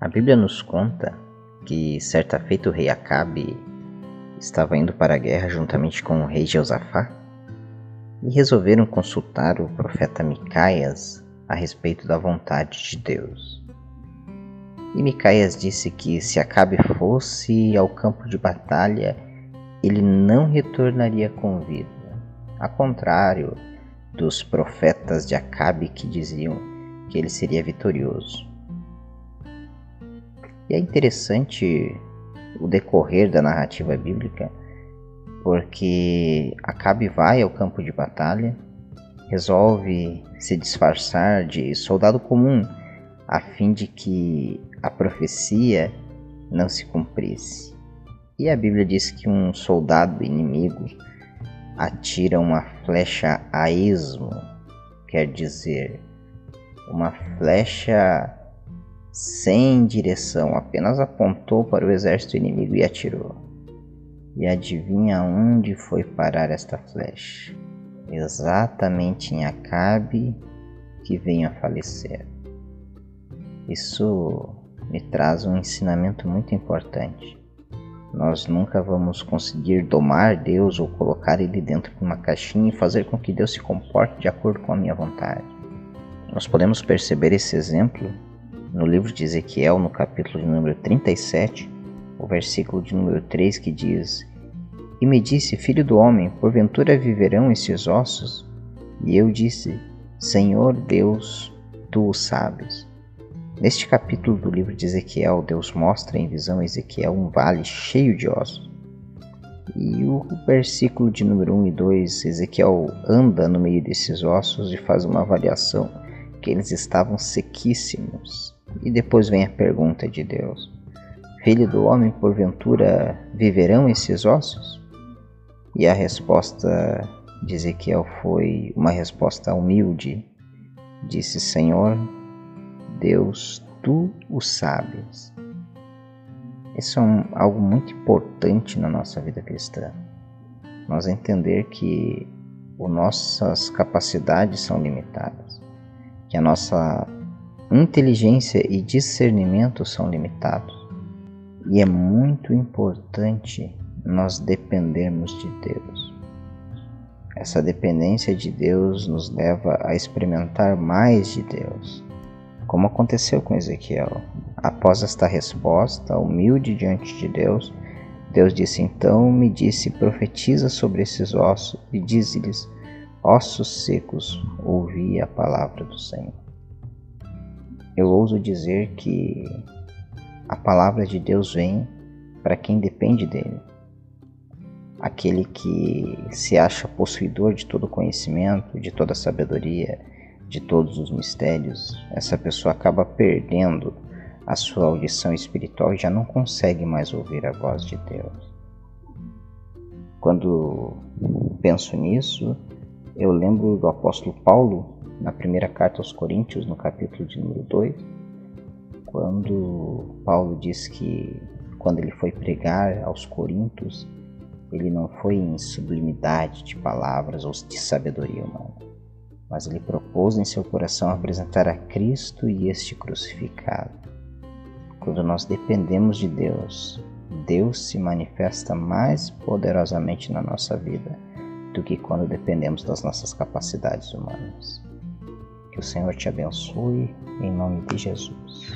A Bíblia nos conta que certa feita o rei Acabe estava indo para a guerra juntamente com o rei Jeosafá e resolveram consultar o profeta Micaias a respeito da vontade de Deus. E Micaias disse que se Acabe fosse ao campo de batalha, ele não retornaria com vida. A contrário dos profetas de Acabe que diziam que ele seria vitorioso. E é interessante o decorrer da narrativa bíblica, porque Acabe vai ao campo de batalha, resolve se disfarçar de soldado comum a fim de que a profecia não se cumprisse. E a Bíblia diz que um soldado inimigo atira uma flecha a esmo, quer dizer, uma flecha sem direção, apenas apontou para o exército inimigo e atirou. E adivinha onde foi parar esta flecha? Exatamente em Acabe, que veio a falecer. Isso me traz um ensinamento muito importante. Nós nunca vamos conseguir domar Deus ou colocar Ele dentro de uma caixinha e fazer com que Deus se comporte de acordo com a minha vontade. Nós podemos perceber esse exemplo no livro de Ezequiel, no capítulo de número 37, o versículo de número 3 que diz: E me disse, filho do homem, porventura viverão esses ossos? E eu disse: Senhor Deus, tu o sabes. Neste capítulo do livro de Ezequiel, Deus mostra em visão a Ezequiel um vale cheio de ossos. E o versículo de número 1 e 2, Ezequiel anda no meio desses ossos e faz uma avaliação que eles estavam sequíssimos. E depois vem a pergunta de Deus: Filho do homem, porventura viverão esses ossos? E a resposta de Ezequiel foi uma resposta humilde. Disse: Senhor, Deus, tu o sabes. Isso é um, algo muito importante na nossa vida cristã. Nós entender que as nossas capacidades são limitadas, que a nossa inteligência e discernimento são limitados. E é muito importante nós dependermos de Deus. Essa dependência de Deus nos leva a experimentar mais de Deus, como aconteceu com Ezequiel. Após esta resposta humilde diante de Deus, Deus disse: Então me disse, profetiza sobre esses ossos e diz-lhes: Ossos secos, ouvi a palavra do Senhor eu ouso dizer que a palavra de Deus vem para quem depende dele. Aquele que se acha possuidor de todo conhecimento, de toda sabedoria, de todos os mistérios, essa pessoa acaba perdendo a sua audição espiritual e já não consegue mais ouvir a voz de Deus. Quando penso nisso, eu lembro do apóstolo Paulo na primeira carta aos Coríntios, no capítulo de número 2, quando Paulo diz que quando ele foi pregar aos Coríntios, ele não foi em sublimidade de palavras ou de sabedoria humana, mas ele propôs em seu coração apresentar a Cristo e este crucificado. Quando nós dependemos de Deus, Deus se manifesta mais poderosamente na nossa vida do que quando dependemos das nossas capacidades humanas o Senhor te abençoe, em nome de Jesus.